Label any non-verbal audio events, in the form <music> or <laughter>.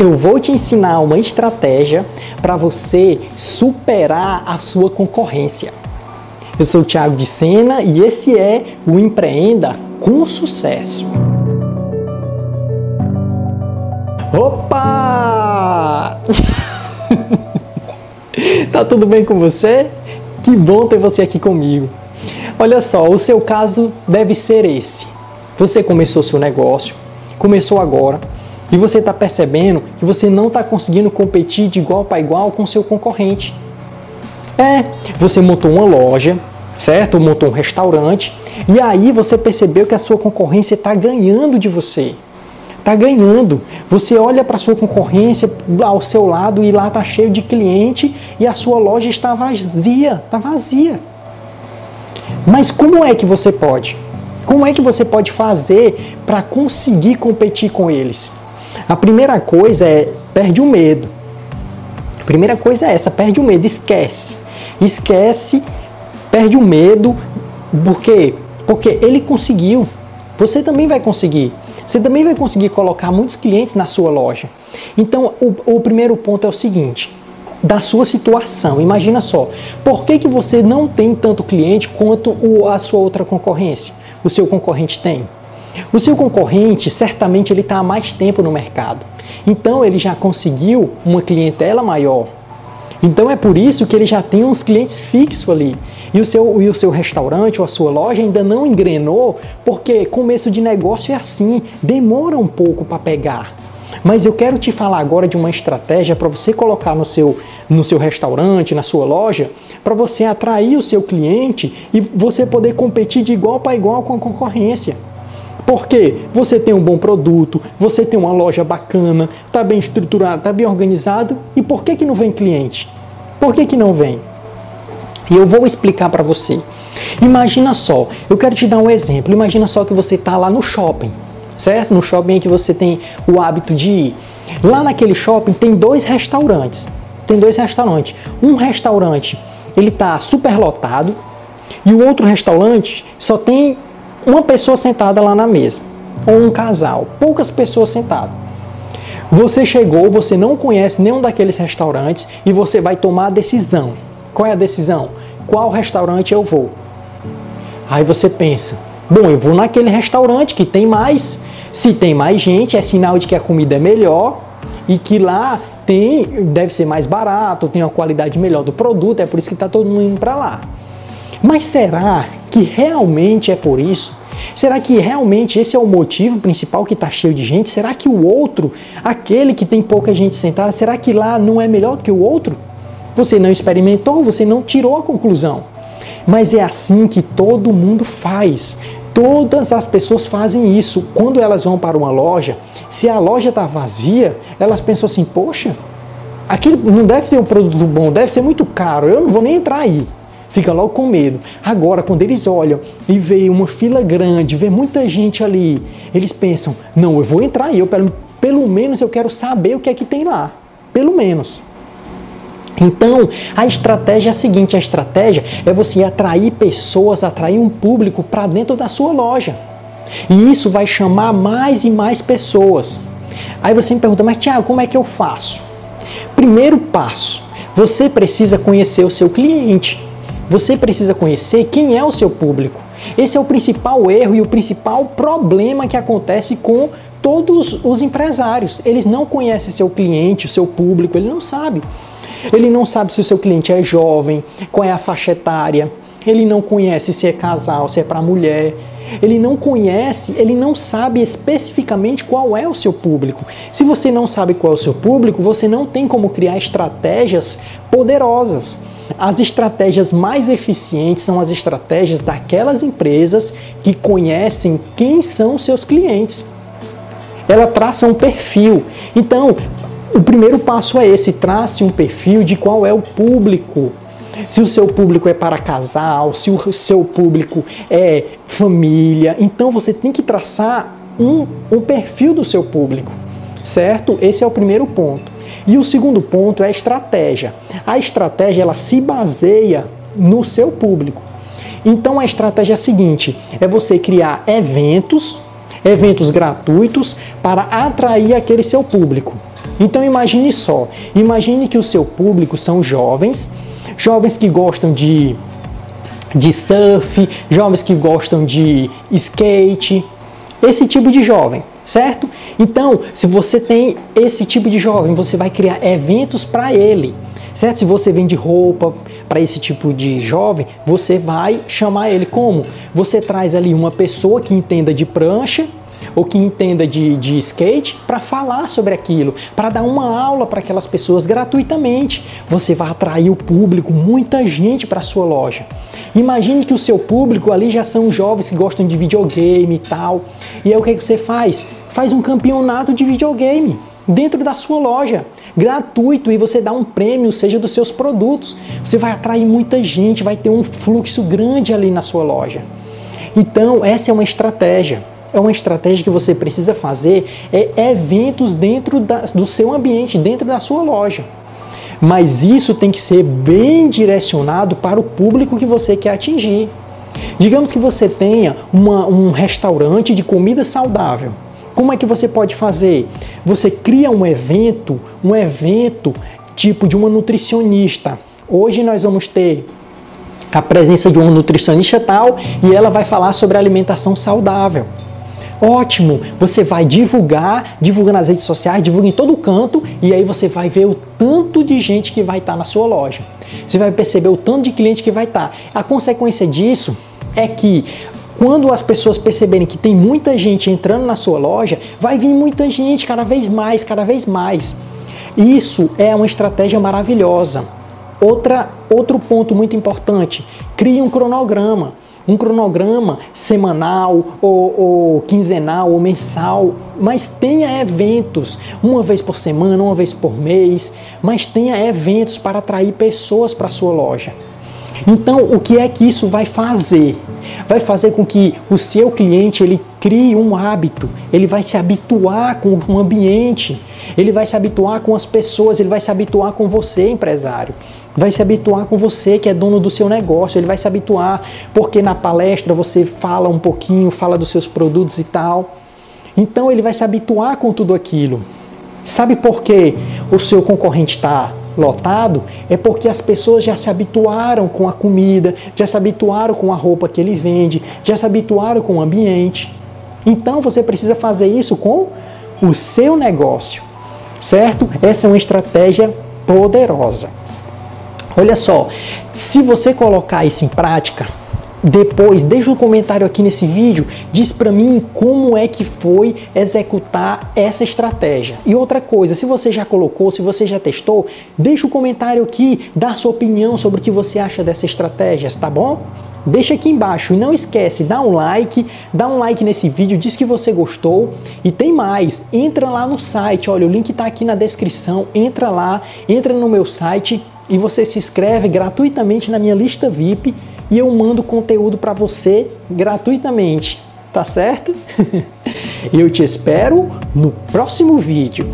eu vou te ensinar uma estratégia para você superar a sua concorrência. Eu sou o Thiago de Sena e esse é o Empreenda com Sucesso. Opa! <laughs> tá tudo bem com você? Que bom ter você aqui comigo. Olha só, o seu caso deve ser esse. Você começou seu negócio, começou agora, e você está percebendo que você não está conseguindo competir de igual para igual com seu concorrente. É, você montou uma loja, certo? Montou um restaurante e aí você percebeu que a sua concorrência está ganhando de você. Está ganhando. Você olha para a sua concorrência ao seu lado e lá está cheio de cliente e a sua loja está vazia, está vazia. Mas como é que você pode? Como é que você pode fazer para conseguir competir com eles? A primeira coisa é perde o medo. A primeira coisa é essa, perde o medo, esquece. Esquece, perde o medo, por quê? Porque ele conseguiu. Você também vai conseguir. Você também vai conseguir colocar muitos clientes na sua loja. Então, o, o primeiro ponto é o seguinte: da sua situação. Imagina só, por que, que você não tem tanto cliente quanto o, a sua outra concorrência? O seu concorrente tem? O seu concorrente, certamente, ele está há mais tempo no mercado. Então, ele já conseguiu uma clientela maior. Então, é por isso que ele já tem uns clientes fixos ali. E o seu, e o seu restaurante ou a sua loja ainda não engrenou, porque começo de negócio é assim, demora um pouco para pegar. Mas eu quero te falar agora de uma estratégia para você colocar no seu, no seu restaurante, na sua loja, para você atrair o seu cliente e você poder competir de igual para igual com a concorrência. Porque você tem um bom produto, você tem uma loja bacana, está bem estruturado, está bem organizado, e por que, que não vem cliente? Por que, que não vem? E eu vou explicar para você. Imagina só, eu quero te dar um exemplo. Imagina só que você está lá no shopping, certo? No shopping que você tem o hábito de ir. Lá naquele shopping tem dois restaurantes. Tem dois restaurantes. Um restaurante ele está super lotado e o outro restaurante só tem uma pessoa sentada lá na mesa, ou um casal, poucas pessoas sentadas. Você chegou, você não conhece nenhum daqueles restaurantes e você vai tomar a decisão. Qual é a decisão? Qual restaurante eu vou? Aí você pensa: bom, eu vou naquele restaurante que tem mais. Se tem mais gente, é sinal de que a comida é melhor e que lá tem deve ser mais barato, tem uma qualidade melhor do produto, é por isso que está todo mundo indo para lá. Mas será que realmente é por isso? Será que realmente esse é o motivo principal que está cheio de gente? Será que o outro, aquele que tem pouca gente sentada, será que lá não é melhor que o outro? Você não experimentou, você não tirou a conclusão. Mas é assim que todo mundo faz. Todas as pessoas fazem isso. Quando elas vão para uma loja, se a loja está vazia, elas pensam assim: poxa, aqui não deve ter um produto bom, deve ser muito caro, eu não vou nem entrar aí fica logo com medo. Agora, quando eles olham e veem uma fila grande, vê muita gente ali, eles pensam: não, eu vou entrar aí, eu, pelo, pelo menos eu quero saber o que é que tem lá. Pelo menos. Então, a estratégia é a seguinte: a estratégia é você atrair pessoas, atrair um público para dentro da sua loja. E isso vai chamar mais e mais pessoas. Aí você me pergunta, mas Tiago, como é que eu faço? Primeiro passo, você precisa conhecer o seu cliente. Você precisa conhecer quem é o seu público. Esse é o principal erro e o principal problema que acontece com todos os empresários. Eles não conhecem seu cliente, o seu público, ele não sabe. Ele não sabe se o seu cliente é jovem, qual é a faixa etária, ele não conhece se é casal, se é para mulher. Ele não conhece, ele não sabe especificamente qual é o seu público. Se você não sabe qual é o seu público, você não tem como criar estratégias poderosas. As estratégias mais eficientes são as estratégias daquelas empresas que conhecem quem são seus clientes. Ela traça um perfil. Então, o primeiro passo é esse: trace um perfil de qual é o público. Se o seu público é para casal, se o seu público é família, então você tem que traçar um, um perfil do seu público, certo? Esse é o primeiro ponto. E o segundo ponto é a estratégia. A estratégia ela se baseia no seu público. Então a estratégia é a seguinte: é você criar eventos, eventos gratuitos para atrair aquele seu público. Então imagine só, imagine que o seu público são jovens, jovens que gostam de de surf, jovens que gostam de skate, esse tipo de jovem, certo? Então, se você tem esse tipo de jovem, você vai criar eventos para ele, certo? Se você vende roupa para esse tipo de jovem, você vai chamar ele como? Você traz ali uma pessoa que entenda de prancha, ou que entenda de, de skate para falar sobre aquilo, para dar uma aula para aquelas pessoas gratuitamente. Você vai atrair o público, muita gente para sua loja. Imagine que o seu público ali já são jovens que gostam de videogame e tal. E aí o que, que você faz? Faz um campeonato de videogame dentro da sua loja, gratuito, e você dá um prêmio, seja dos seus produtos. Você vai atrair muita gente, vai ter um fluxo grande ali na sua loja. Então, essa é uma estratégia é uma estratégia que você precisa fazer é eventos dentro da, do seu ambiente, dentro da sua loja. Mas isso tem que ser bem direcionado para o público que você quer atingir. Digamos que você tenha uma, um restaurante de comida saudável. Como é que você pode fazer? Você cria um evento, um evento tipo de uma nutricionista. Hoje nós vamos ter a presença de uma nutricionista tal e ela vai falar sobre alimentação saudável. Ótimo! Você vai divulgar, divulga nas redes sociais, divulga em todo canto e aí você vai ver o tanto de gente que vai estar na sua loja. Você vai perceber o tanto de cliente que vai estar. A consequência disso é que quando as pessoas perceberem que tem muita gente entrando na sua loja, vai vir muita gente, cada vez mais, cada vez mais. Isso é uma estratégia maravilhosa. Outra, outro ponto muito importante: crie um cronograma um cronograma semanal ou, ou, quinzenal ou mensal, mas tenha eventos. Uma vez por semana, uma vez por mês, mas tenha eventos para atrair pessoas para sua loja. Então, o que é que isso vai fazer? Vai fazer com que o seu cliente ele crie um hábito, ele vai se habituar com o ambiente, ele vai se habituar com as pessoas, ele vai se habituar com você, empresário vai se habituar com você que é dono do seu negócio, ele vai se habituar porque na palestra você fala um pouquinho, fala dos seus produtos e tal. Então ele vai se habituar com tudo aquilo. Sabe por que o seu concorrente está lotado? É porque as pessoas já se habituaram com a comida, já se habituaram com a roupa que ele vende, já se habituaram com o ambiente. Então você precisa fazer isso com o seu negócio, certo? Essa é uma estratégia poderosa. Olha só, se você colocar isso em prática, depois deixa um comentário aqui nesse vídeo, diz para mim como é que foi executar essa estratégia. E outra coisa, se você já colocou, se você já testou, deixa um comentário aqui, dá sua opinião sobre o que você acha dessa estratégia, tá bom? Deixa aqui embaixo e não esquece, dá um like, dá um like nesse vídeo, diz que você gostou e tem mais, entra lá no site, olha, o link está aqui na descrição, entra lá, entra no meu site e você se inscreve gratuitamente na minha lista VIP e eu mando conteúdo para você gratuitamente, tá certo? <laughs> eu te espero no próximo vídeo.